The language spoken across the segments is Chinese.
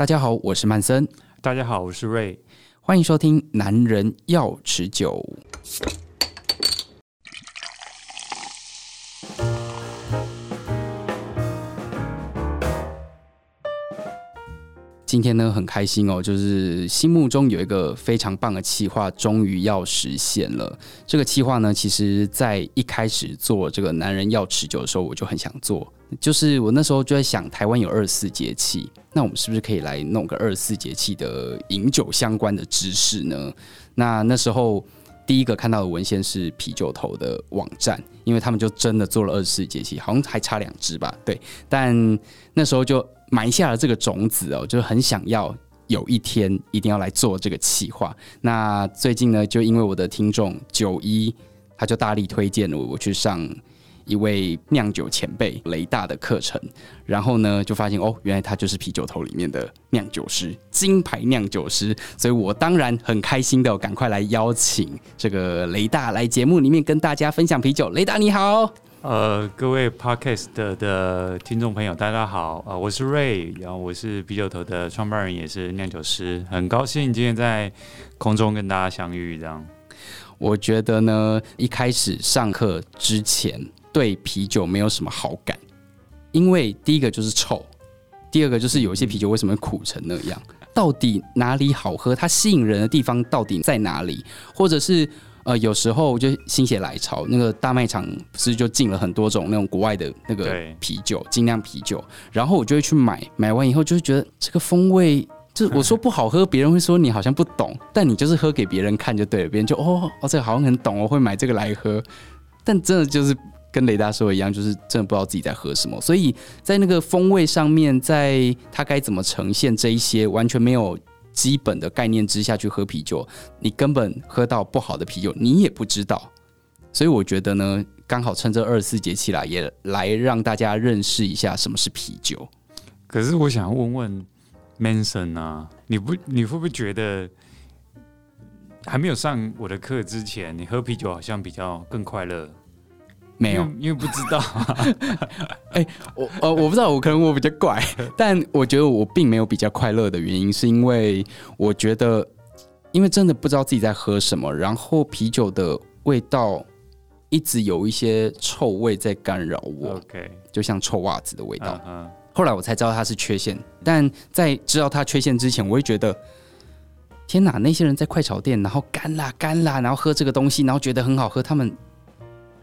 大家好，我是曼森。大家好，我是瑞。欢迎收听《男人要持久》。今天呢，很开心哦，就是心目中有一个非常棒的企划，终于要实现了。这个企划呢，其实在一开始做这个《男人要持久》的时候，我就很想做。就是我那时候就在想，台湾有二十四节气，那我们是不是可以来弄个二十四节气的饮酒相关的知识呢？那那时候第一个看到的文献是啤酒头的网站，因为他们就真的做了二十四节气，好像还差两支吧？对，但那时候就。埋下了这个种子哦，就很想要有一天一定要来做这个企划。那最近呢，就因为我的听众九一，他就大力推荐了我去上一位酿酒前辈雷大的课程，然后呢，就发现哦，原来他就是啤酒头里面的酿酒师，金牌酿酒师。所以我当然很开心的，赶快来邀请这个雷大来节目里面跟大家分享啤酒。雷大你好。呃，各位 Podcast 的听众朋友，大家好，呃，我是 Ray，然后我是啤酒头的创办人，也是酿酒师，很高兴今天在空中跟大家相遇。这样，我觉得呢，一开始上课之前对啤酒没有什么好感，因为第一个就是臭，第二个就是有一些啤酒为什么苦成那样，到底哪里好喝？它吸引人的地方到底在哪里？或者是？呃，有时候就心血来潮，那个大卖场不是就进了很多种那种国外的那个啤酒，精酿啤酒，然后我就会去买，买完以后就会觉得这个风味，就是我说不好喝，别人会说你好像不懂，但你就是喝给别人看就对了，别人就哦哦，这个好像很懂，我会买这个来喝，但真的就是跟雷大说的一样，就是真的不知道自己在喝什么，所以在那个风味上面，在它该怎么呈现这一些，完全没有。基本的概念之下去喝啤酒，你根本喝到不好的啤酒，你也不知道。所以我觉得呢，刚好趁这二十四节气来，也来让大家认识一下什么是啤酒。可是我想问问 Manson 啊，你不你会不会觉得还没有上我的课之前，你喝啤酒好像比较更快乐？没有，因为不知道。哎、欸，我呃，我不知道，我可能我比较怪，但我觉得我并没有比较快乐的原因，是因为我觉得，因为真的不知道自己在喝什么，然后啤酒的味道一直有一些臭味在干扰我。OK，就像臭袜子的味道。后来我才知道它是缺陷，但在知道它缺陷之前，我会觉得，天哪，那些人在快炒店，然后干啦干啦，然后喝这个东西，然后觉得很好喝，他们。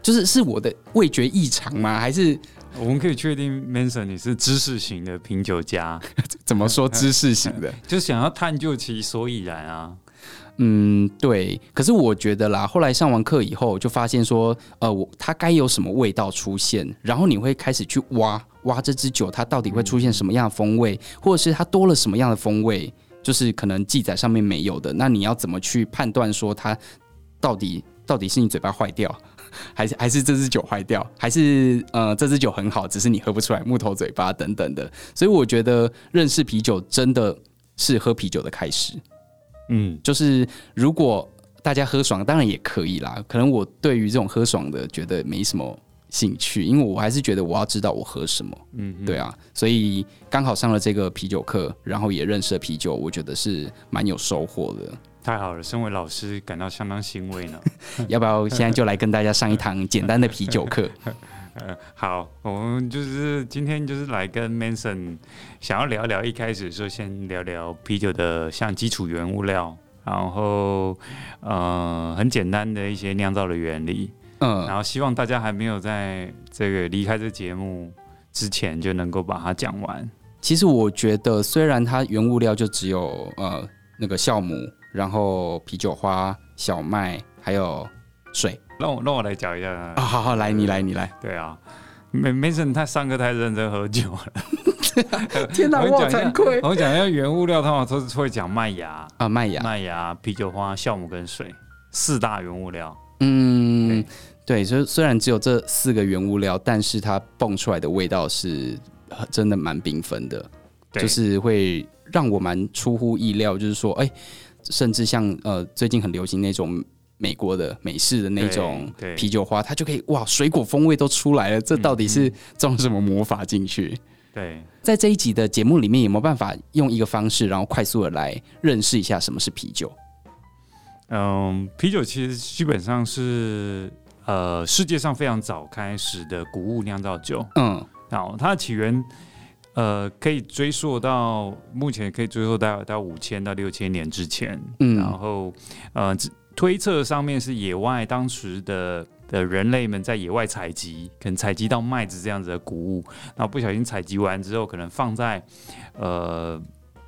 就是是我的味觉异常吗？还是我们可以确定，Manson 你是知识型的品酒家？怎么说知识型的？就想要探究其所以然啊。嗯，对。可是我觉得啦，后来上完课以后，就发现说，呃，我它该有什么味道出现，然后你会开始去挖挖这支酒，它到底会出现什么样的风味，或者是它多了什么样的风味，就是可能记载上面没有的。那你要怎么去判断说它到底到底是你嘴巴坏掉？还是还是这支酒坏掉，还是呃这支酒很好，只是你喝不出来，木头嘴巴等等的。所以我觉得认识啤酒真的是喝啤酒的开始。嗯，就是如果大家喝爽，当然也可以啦。可能我对于这种喝爽的觉得没什么兴趣，因为我还是觉得我要知道我喝什么。嗯，对啊，所以刚好上了这个啤酒课，然后也认识了啤酒，我觉得是蛮有收获的。太好了，身为老师感到相当欣慰呢。要不要现在就来跟大家上一堂简单的啤酒课？好，我们就是今天就是来跟 Manson 想要聊聊，一开始说先聊聊啤酒的像基础原物料，然后呃很简单的一些酿造的原理，嗯，然后希望大家还没有在这个离开这节目之前就能够把它讲完。其实我觉得，虽然它原物料就只有呃那个酵母。然后啤酒花、小麦还有水，让我让我来讲一下啊！哦、好好来，你来，你来。对啊，Manson 他上课太认真喝酒了。天哪，我好惭愧。我讲一下原物料，他们都是会讲麦芽啊，麦芽、麦芽、啤酒花、酵母跟水四大原物料。嗯，对，所以虽然只有这四个原物料，但是它蹦出来的味道是真的蛮缤纷的，就是会让我蛮出乎意料，就是说，哎。甚至像呃，最近很流行那种美国的美式的那种啤酒花，它就可以哇，水果风味都出来了。这到底是装什么魔法进去？对，在这一集的节目里面，有没有办法用一个方式，然后快速的来认识一下什么是啤酒？嗯，啤酒其实基本上是呃世界上非常早开始的谷物酿造酒。嗯，然后它的起源呃可以追溯到目前可以追溯到到五千到六千年之前。嗯，然后呃推测上面是野外当时的。的人类们在野外采集，可能采集到麦子这样子的谷物，然后不小心采集完之后，可能放在呃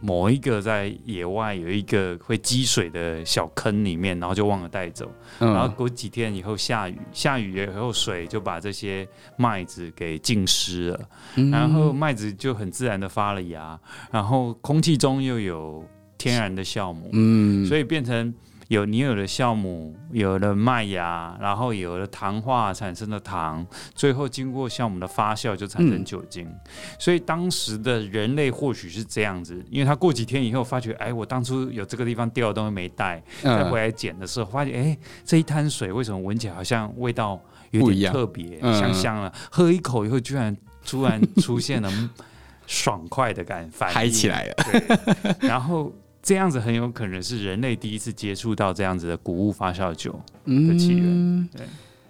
某一个在野外有一个会积水的小坑里面，然后就忘了带走。嗯、然后过几天以后下雨，下雨以后水就把这些麦子给浸湿了，嗯、然后麦子就很自然的发了芽，然后空气中又有天然的酵母，嗯，所以变成。有你有了酵母，有了麦芽，然后有了糖化产生的糖，最后经过酵母的发酵就产生酒精。嗯、所以当时的人类或许是这样子，因为他过几天以后发觉，哎，我当初有这个地方掉的东西没带，再回来捡的时候发现，哎，这一滩水为什么闻起来好像味道有点特别，香香了，喝一口以后居然突然出现了 爽快的感，反应。嗨起来了，对，然后。这样子很有可能是人类第一次接触到这样子的谷物发酵酒的起源。嗯、对，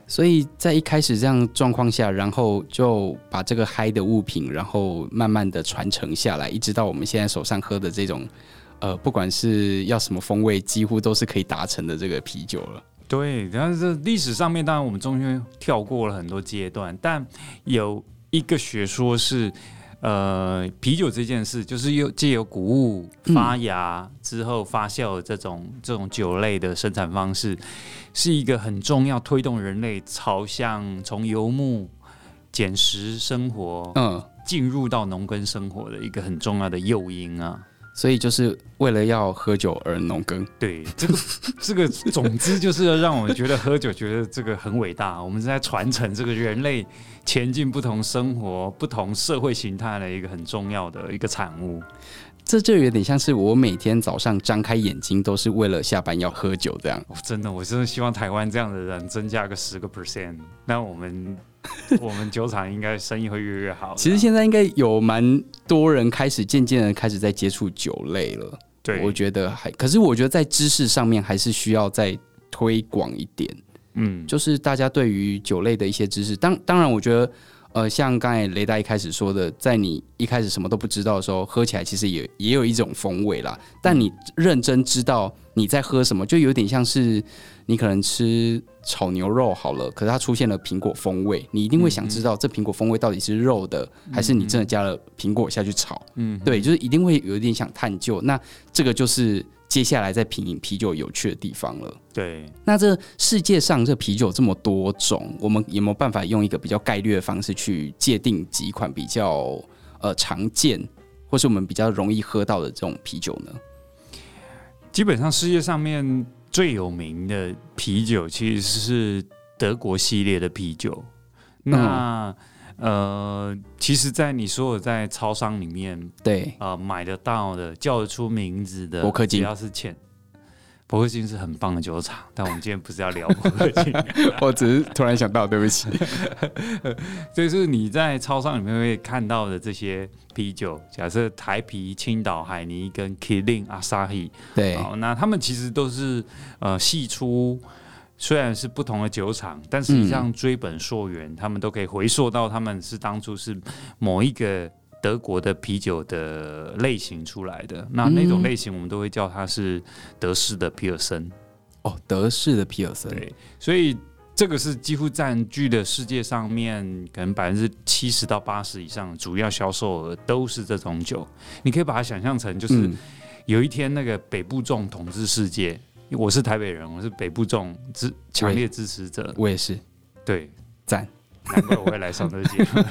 所以在一开始这样状况下，然后就把这个嗨的物品，然后慢慢的传承下来，一直到我们现在手上喝的这种，呃，不管是要什么风味，几乎都是可以达成的这个啤酒了。对，但是历史上面当然我们中间跳过了很多阶段，但有一个学说是。呃，啤酒这件事，就是又借由谷物发芽之后发酵的这种、嗯、这种酒类的生产方式，是一个很重要推动人类朝向从游牧捡食生活，嗯，进入到农耕生活的一个很重要的诱因啊。所以就是为了要喝酒而农耕，对，这个 这个总之就是要让我们觉得喝酒觉得这个很伟大，我们是在传承这个人类前进不同生活、不同社会形态的一个很重要的一个产物。这就有点像是我每天早上张开眼睛都是为了下班要喝酒这样。哦，真的，我真的希望台湾这样的人增加个十个 percent，那我们。我们酒厂应该生意会越来越好。其实现在应该有蛮多人开始渐渐的开始在接触酒类了。对，我觉得还，可是我觉得在知识上面还是需要再推广一点。嗯，就是大家对于酒类的一些知识，当当然，我觉得。呃，像刚才雷达一开始说的，在你一开始什么都不知道的时候，喝起来其实也也有一种风味啦。但你认真知道你在喝什么，就有点像是你可能吃炒牛肉好了，可是它出现了苹果风味，你一定会想知道这苹果风味到底是肉的，还是你真的加了苹果下去炒？嗯，对，就是一定会有一点想探究。那这个就是。接下来再品饮啤酒有趣的地方了。对，那这世界上这啤酒这么多种，我们有没有办法用一个比较概率的方式去界定几款比较呃常见，或是我们比较容易喝到的这种啤酒呢？基本上世界上面最有名的啤酒其实是德国系列的啤酒。那、嗯呃，其实，在你所有在超商里面，对，呃，买得到的叫得出名字的，伯克金，只要是浅，伯克金是很棒的酒厂，但我们今天不是要聊 伯克金，我只是突然想到，对不起，就是你在超商里面会看到的这些啤酒，假设台啤、青岛、海尼跟 Kirin、Asahi，对，那他们其实都是呃系出。虽然是不同的酒厂，但实际上追本溯源，嗯、他们都可以回溯到他们是当初是某一个德国的啤酒的类型出来的。那那种类型，我们都会叫它是德式的皮尔森。哦，德式的皮尔森。对，所以这个是几乎占据了世界上面可能百分之七十到八十以上主要销售额都是这种酒。你可以把它想象成，就是有一天那个北部众统治世界。我是台北人，我是北部粽支强烈支持者。我也是，对，赞，难怪我会来上这个节目。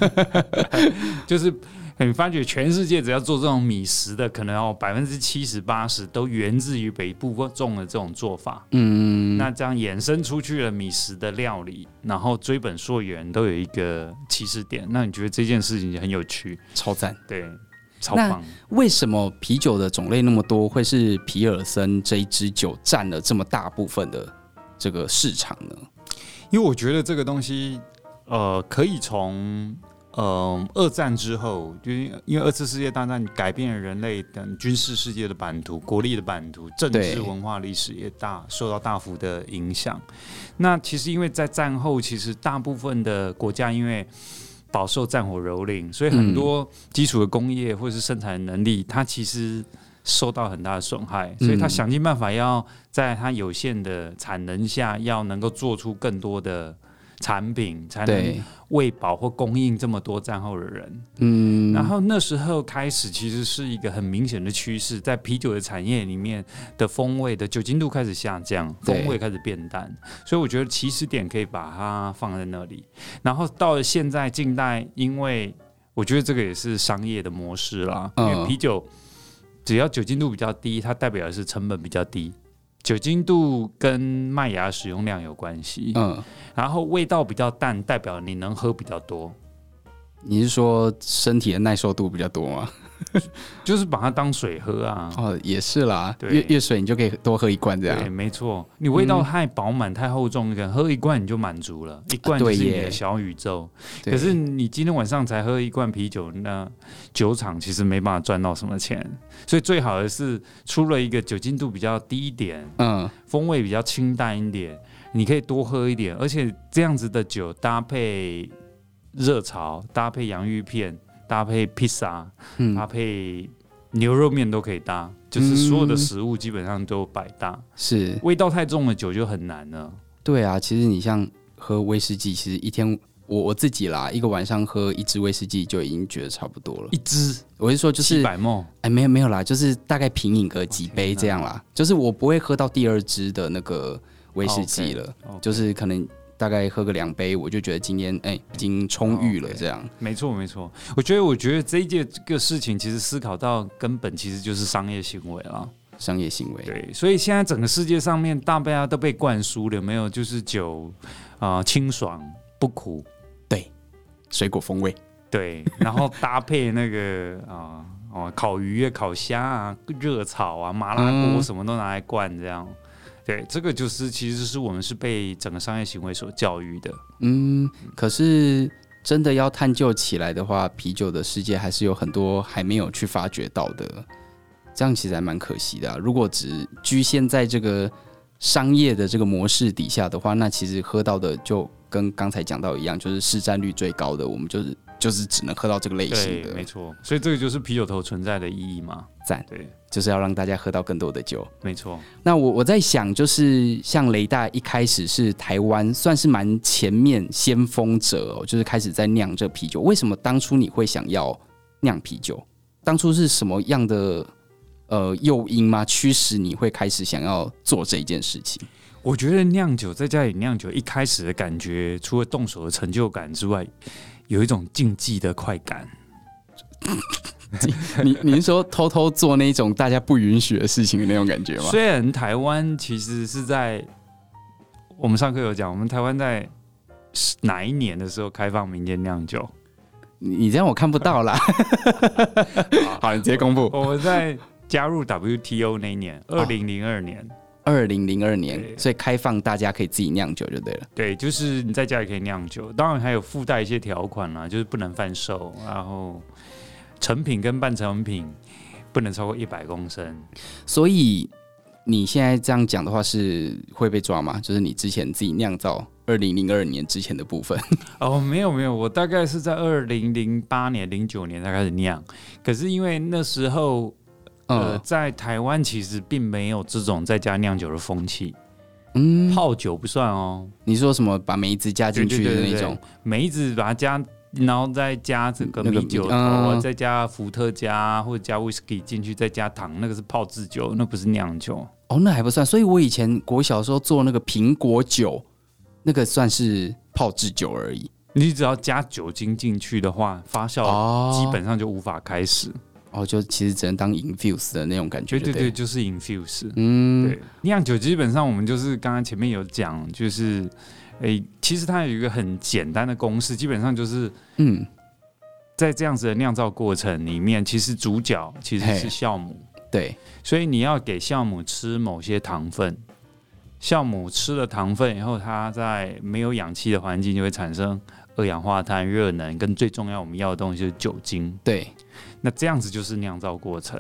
就是你发觉全世界只要做这种米食的，可能要百分之七十八十都源自于北部粽的这种做法。嗯，那这样衍生出去了米食的料理，然后追本溯源都有一个起始点。那你觉得这件事情很有趣？超赞，对。超棒！那为什么啤酒的种类那么多，会是皮尔森这一支酒占了这么大部分的这个市场呢？因为我觉得这个东西，呃，可以从呃，二战之后，就因为二次世界大战改变了人类等军事世界的版图、国力的版图、政治、文化、历史也大受到大幅的影响。那其实因为在战后，其实大部分的国家因为饱受战火蹂躏，所以很多基础的工业或者是生产能力，它其实受到很大的损害。所以它想尽办法要在它有限的产能下，要能够做出更多的。产品才能喂饱或供应这么多战后的人。嗯，然后那时候开始，其实是一个很明显的趋势，在啤酒的产业里面的风味的酒精度开始下降，风味开始变淡。所以我觉得起始点可以把它放在那里。然后到了现在近代，因为我觉得这个也是商业的模式啦，因为啤酒只要酒精度比较低，它代表的是成本比较低。酒精度跟麦芽使用量有关系，嗯，然后味道比较淡，代表你能喝比较多。你是说身体的耐受度比较多吗？就是把它当水喝啊！哦，也是啦，越越水你就可以多喝一罐这样。对，没错，你味道太饱满、太厚重，你可能喝一罐你就满足了，一罐就是你的小宇宙。可是你今天晚上才喝一罐啤酒，那酒厂其实没办法赚到什么钱。所以最好的是出了一个酒精度比较低一点，嗯，风味比较清淡一点，你可以多喝一点，而且这样子的酒搭配热炒，搭配洋芋片。搭配披萨，搭配牛肉面都可以搭，嗯，就是所有的食物基本上都百搭。是味道太重的酒就很难了。对啊，其实你像喝威士忌，其实一天我我自己啦，一个晚上喝一支威士忌就已经觉得差不多了。一支，我是说就是百梦，哎，没有没有啦，就是大概品饮个几杯这样啦。就是我不会喝到第二支的那个威士忌了，okay, okay. 就是可能。大概喝个两杯，我就觉得今天哎、欸、已经充裕了。这样，没错没错。我觉得我觉得这一件这个事情，其实思考到根本，其实就是商业行为了。商业行为。对，所以现在整个世界上面，大家都被灌输了，有没有？就是酒啊、呃，清爽不苦，对，水果风味，对，然后搭配那个 啊哦、呃，烤鱼啊、烤虾啊、热炒啊、麻辣锅，什么都拿来灌这样。嗯对，这个就是其实是我们是被整个商业行为所教育的。嗯，可是真的要探究起来的话，啤酒的世界还是有很多还没有去发掘到的。这样其实还蛮可惜的啊。如果只局限在这个商业的这个模式底下的话，那其实喝到的就跟刚才讲到一样，就是市占率最高的，我们就是就是只能喝到这个类型的。没错，所以这个就是啤酒头存在的意义吗。赞，对。就是要让大家喝到更多的酒，没错。那我我在想，就是像雷大一开始是台湾算是蛮前面先锋者哦，就是开始在酿这啤酒。为什么当初你会想要酿啤酒？当初是什么样的呃诱因吗？驱使你会开始想要做这一件事情？我觉得酿酒在家里酿酒，一开始的感觉，除了动手的成就感之外，有一种竞技的快感。你你是说偷偷做那种大家不允许的事情的那种感觉吗？虽然台湾其实是在我们上课有讲，我们台湾在哪一年的时候开放民间酿酒？你这样我看不到啦。好，你直接公布。我们在加入 WTO 那一年，二零零二年，二零零二年，所以开放大家可以自己酿酒就对了。对，就是你在家里可以酿酒，当然还有附带一些条款啦，就是不能贩售，然后。成品跟半成品不能超过一百公升，所以你现在这样讲的话是会被抓吗？就是你之前自己酿造二零零二年之前的部分？哦，没有没有，我大概是在二零零八年、零九年才开始酿。可是因为那时候，呃，嗯、在台湾其实并没有这种在家酿酒的风气。嗯，泡酒不算哦。你说什么？把梅子加进去的那种梅子，把它加。然后再加这个米酒头，那个、再加伏特加或者加威士忌进去，再加糖，那个是泡制酒，那不是酿酒。哦，那还不算。所以我以前国小时候做那个苹果酒，那个算是泡制酒而已。你只要加酒精进去的话，发酵基本上就无法开始。哦，就其实只能当 infuse 的那种感觉。对对对，就是 infuse。嗯，对，酿酒基本上我们就是刚刚前面有讲，就是。诶、欸，其实它有一个很简单的公式，基本上就是，嗯，在这样子的酿造过程里面，其实主角其实是酵母，对，所以你要给酵母吃某些糖分，酵母吃了糖分以后，它在没有氧气的环境就会产生二氧化碳、热能，跟最重要我们要的东西就是酒精。对，那这样子就是酿造过程。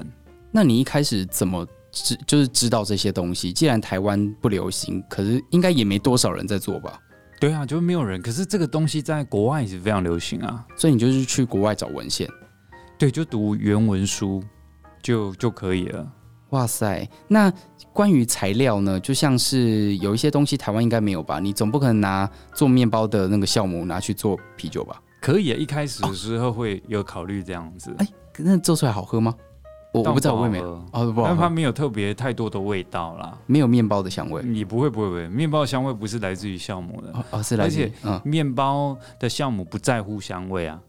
那你一开始怎么知就是知道这些东西？既然台湾不流行，可是应该也没多少人在做吧？对啊，就没有人。可是这个东西在国外也是非常流行啊，所以你就是去国外找文献，对，就读原文书就就可以了。哇塞，那关于材料呢？就像是有一些东西台湾应该没有吧？你总不可能拿做面包的那个酵母拿去做啤酒吧？可以啊，一开始的时候会有考虑这样子。哎、哦，那做出来好喝吗？我我不知道，我也没有哦，不，但它没有特别太多的味道啦，没有面包的香味。你不会不会不会，面包的香味不是来自于酵母的，哦，是来自于，而且嗯，面包的酵母不在乎香味啊。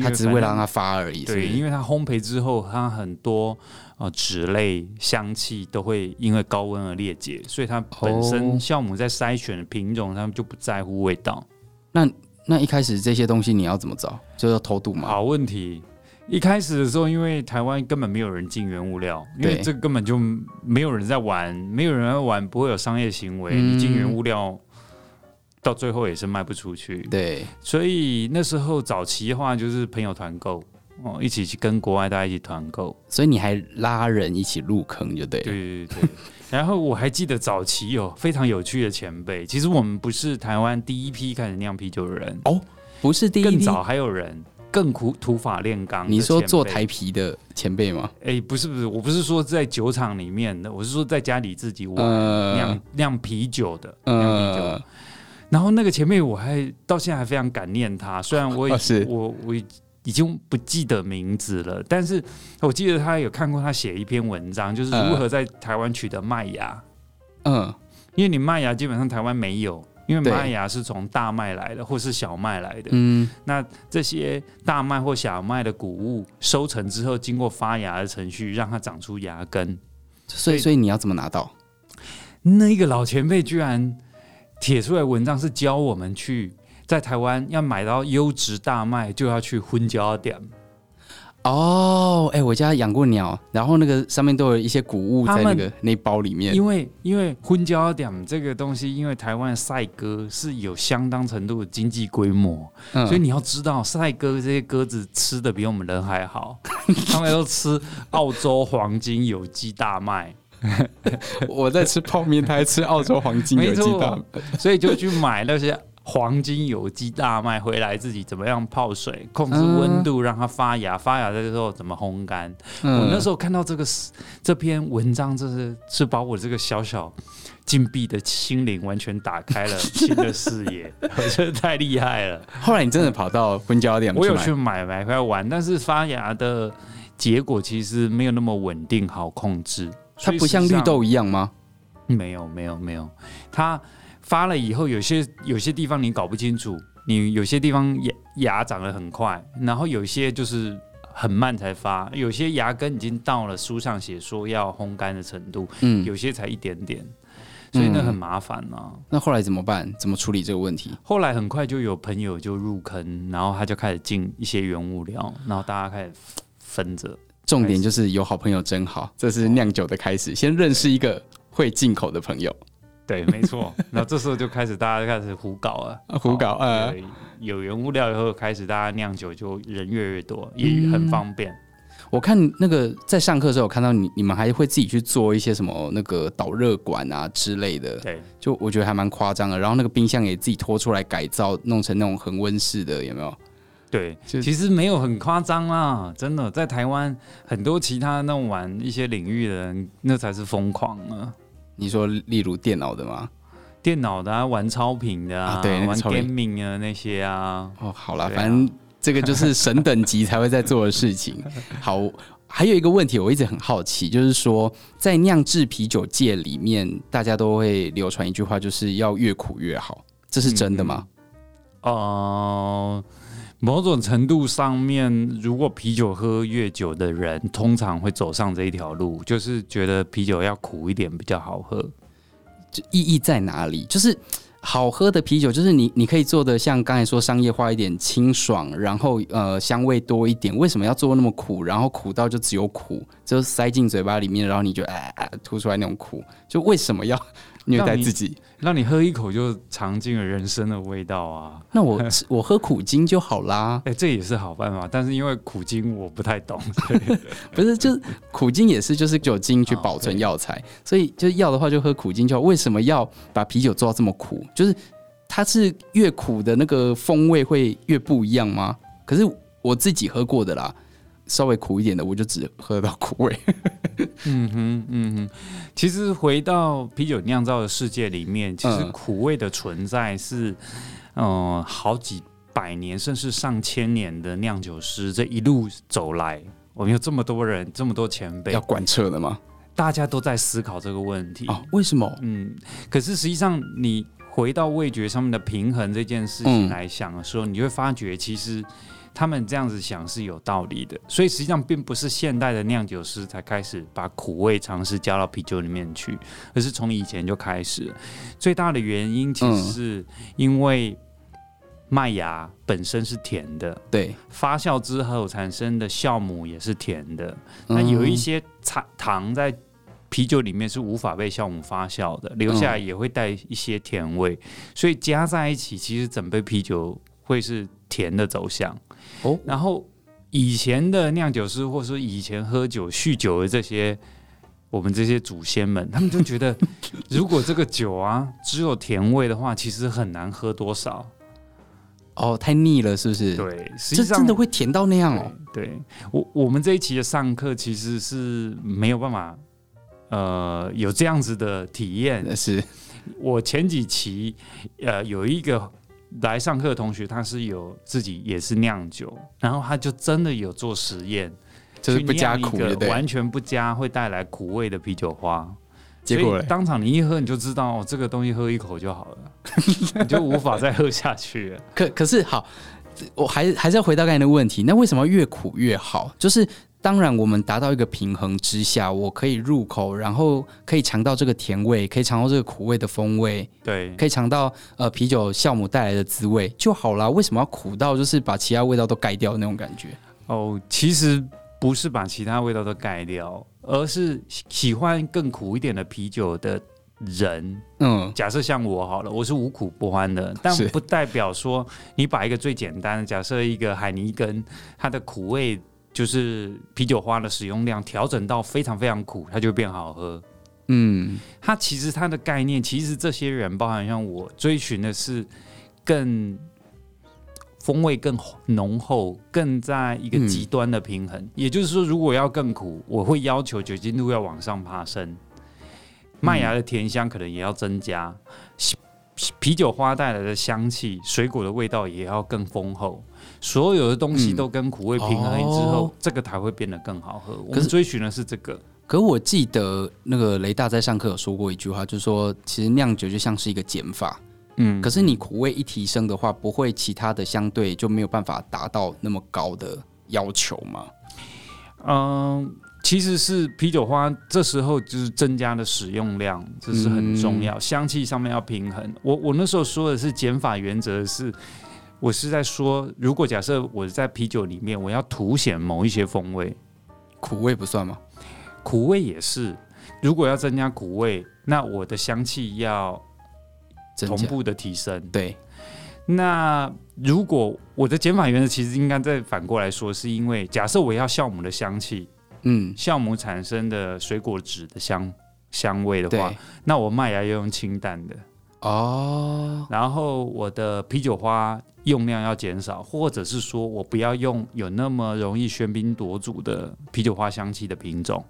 它只是为了让它发而已。对，因为它烘焙之后，它很多呃脂类香气都会因为高温而裂解，所以它本身酵母在筛选的品种，他们就不在乎味道。那那一开始这些东西你要怎么找？就要偷渡吗？好问题。一开始的时候，因为台湾根本没有人进原物料，因为这根本就没有人在玩，没有人在玩，不会有商业行为。你进原物料。到最后也是卖不出去，对，所以那时候早期的话就是朋友团购哦，一起去跟国外大家一起团购，所以你还拉人一起入坑就对了，对对对。然后我还记得早期有非常有趣的前辈，其实我们不是台湾第一批开始酿啤酒的人哦，不是第一批，更早还有人更苦土法炼钢。你说做台啤的前辈吗？哎，不是不是，我不是说在酒厂里面的，我是说在家里自己玩酿酿啤酒的，酿啤酒的。然后那个前辈我还到现在还非常感念他，虽然我已、哦、我我已经不记得名字了，但是我记得他有看过他写一篇文章，就是如何在台湾取得麦芽。嗯，因为你麦芽基本上台湾没有，因为麦芽是从大麦来的或是小麦来的。嗯，那这些大麦或小麦的谷物收成之后，经过发芽的程序，让它长出芽根。所以，所以你要怎么拿到？那一个老前辈居然。写出来文章是教我们去在台湾要买到优质大麦，就要去婚交点。哦，哎，我家养过鸟，然后那个上面都有一些谷物在那个那包里面。因为因为婚交点这个东西，因为台湾赛鸽是有相当程度的经济规模，嗯、所以你要知道赛鸽这些鸽子吃的比我们人还好，他们都吃澳洲黄金有机大麦。我在吃泡面，他还吃澳洲黄金有机大麦，所以就去买那些黄金有机大麦回来，自己怎么样泡水，控制温度让它发芽，发芽的时候怎么烘干。我那时候看到这个这篇文章，就是是把我这个小小禁闭的心灵完全打开了 新的视野，我觉得太厉害了。后来你真的跑到昏椒店，我有去买买回来玩，但是发芽的结果其实没有那么稳定，好控制。它不像绿豆一样吗？没有，没有，没有。它发了以后，有些有些地方你搞不清楚，你有些地方牙牙长得很快，然后有些就是很慢才发，有些牙根已经到了书上写说要烘干的程度，嗯，有些才一点点，所以那很麻烦呢、啊嗯。那后来怎么办？怎么处理这个问题？后来很快就有朋友就入坑，然后他就开始进一些原物料，然后大家开始分着。重点就是有好朋友真好，这是酿酒的开始。先认识一个会进口的朋友，对，没错。然后这时候就开始大家开始胡搞了，胡搞。呃，有原物料以后，开始大家酿酒就人越来越多，也很方便。我看那个在上课的时候，我看到你你们还会自己去做一些什么那个导热管啊之类的，对，就我觉得还蛮夸张的。然后那个冰箱也自己拖出来改造，弄成那种恒温式的，有没有？对，其实没有很夸张啦，真的，在台湾很多其他那种玩一些领域的人，那才是疯狂呢。你说，例如电脑的吗？电脑的啊，玩超频的啊，啊对，玩 gaming 啊那些啊。哦，好了，反正这个就是神等级才会在做的事情。好，还有一个问题，我一直很好奇，就是说，在酿制啤酒界里面，大家都会流传一句话，就是要越苦越好，这是真的吗？哦、嗯。呃某种程度上面，如果啤酒喝越久的人，通常会走上这一条路，就是觉得啤酒要苦一点比较好喝。这意义在哪里？就是好喝的啤酒就是你，你可以做的像刚才说商业化一点，清爽，然后呃香味多一点。为什么要做那么苦？然后苦到就只有苦，就塞进嘴巴里面，然后你就哎哎吐出来那种苦，就为什么要虐待自己？让你喝一口就尝尽了人生的味道啊！那我我喝苦精就好啦。哎、欸，这也是好办法，但是因为苦精我不太懂，不是，就是苦精也是就是酒精去保存药材，所以就是要的话就喝苦精就好。为什么要把啤酒做到这么苦？就是它是越苦的那个风味会越不一样吗？可是我自己喝过的啦。稍微苦一点的，我就只喝到苦味。嗯哼，嗯哼。其实回到啤酒酿造的世界里面，其实苦味的存在是，嗯、呃，好几百年甚至上千年的酿酒师这一路走来，我们有这么多人，这么多前辈要贯彻的吗？大家都在思考这个问题。哦，为什么？嗯，可是实际上，你回到味觉上面的平衡这件事情来想的时候，嗯、你就会发觉其实。他们这样子想是有道理的，所以实际上并不是现代的酿酒师才开始把苦味尝试加到啤酒里面去，而是从以前就开始。最大的原因其实是因为麦芽本身是甜的，对，发酵之后产生的酵母也是甜的。那有一些糖糖在啤酒里面是无法被酵母发酵的，留下来也会带一些甜味，所以加在一起，其实整杯啤酒会是甜的走向。哦，然后以前的酿酒师，或者说以前喝酒酗酒的这些，我们这些祖先们，他们就觉得，如果这个酒啊只有甜味的话，其实很难喝多少。哦，太腻了，是不是？对，实际上真的会甜到那样哦。对，对我我们这一期的上课其实是没有办法，呃，有这样子的体验。是我前几期，呃，有一个。来上课的同学，他是有自己也是酿酒，然后他就真的有做实验，就是不加苦的，完全不加会带来苦味的啤酒花。结果当场你一喝你就知道，哦，这个东西喝一口就好了，你就无法再喝下去了。可可是好，我还还是要回到刚才的问题，那为什么越苦越好？就是。当然，我们达到一个平衡之下，我可以入口，然后可以尝到这个甜味，可以尝到这个苦味的风味，对，可以尝到呃啤酒酵母带来的滋味就好啦。为什么要苦到就是把其他味道都盖掉那种感觉？哦，其实不是把其他味道都盖掉，而是喜欢更苦一点的啤酒的人，嗯，假设像我好了，我是无苦不欢的，但不代表说你把一个最简单的，假设一个海尼根，它的苦味。就是啤酒花的使用量调整到非常非常苦，它就会变好喝。嗯，它其实它的概念，其实这些人，包含像我追寻的是更风味更浓厚，更在一个极端的平衡。嗯、也就是说，如果要更苦，我会要求酒精度要往上爬升，麦芽的甜香可能也要增加，啤酒花带来的香气、水果的味道也要更丰厚。所有的东西都跟苦味平衡之后，这个才会变得更好喝。我们追寻的是这个。可我记得那个雷大在上课有说过一句话，就是说，其实酿酒就像是一个减法。嗯，可是你苦味一提升的话，不会其他的相对就没有办法达到那么高的要求吗？嗯，其实是啤酒花这时候就是增加的使用量，这是很重要。嗯、香气上面要平衡。我我那时候说的是减法原则是。我是在说，如果假设我在啤酒里面，我要凸显某一些风味，苦味不算吗？苦味也是。如果要增加苦味，那我的香气要同步的提升。对。那如果我的减法原则其实应该再反过来说，是因为假设我要酵母的香气，嗯，酵母产生的水果籽的香香味的话，那我麦芽要用清淡的。哦。然后我的啤酒花。用量要减少，或者是说我不要用有那么容易喧宾夺主的啤酒花香气的品种，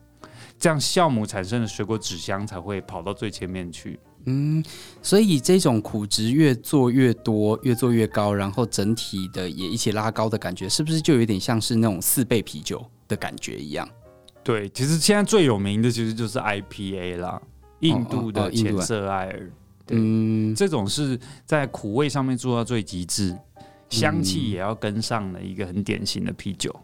这样酵母产生的水果纸香才会跑到最前面去。嗯，所以这种苦值越做越多，越做越高，然后整体的也一起拉高的感觉，是不是就有点像是那种四倍啤酒的感觉一样？对，其实现在最有名的其实就是 IPA 啦，印度的浅色艾尔。哦哦哦嗯，这种是在苦味上面做到最极致，香气也要跟上的一个很典型的啤酒。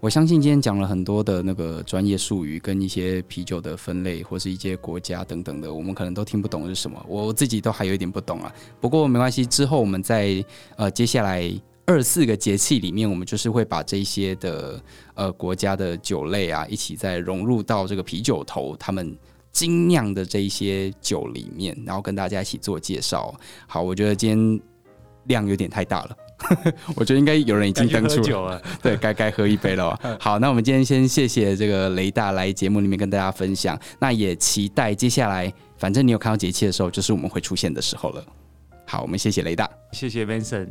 我相信今天讲了很多的那个专业术语，跟一些啤酒的分类，或是一些国家等等的，我们可能都听不懂是什么。我自己都还有一点不懂啊。不过没关系，之后我们在呃接下来二四个节气里面，我们就是会把这些的呃国家的酒类啊，一起再融入到这个啤酒头他们精酿的这一些酒里面，然后跟大家一起做介绍。好，我觉得今天量有点太大了。我觉得应该有人已经登出了，对，该该喝一杯了。好，那我们今天先谢谢这个雷大来节目里面跟大家分享，那也期待接下来，反正你有看到节气的时候，就是我们会出现的时候了。好，我们谢谢雷大，谢谢 Vincent。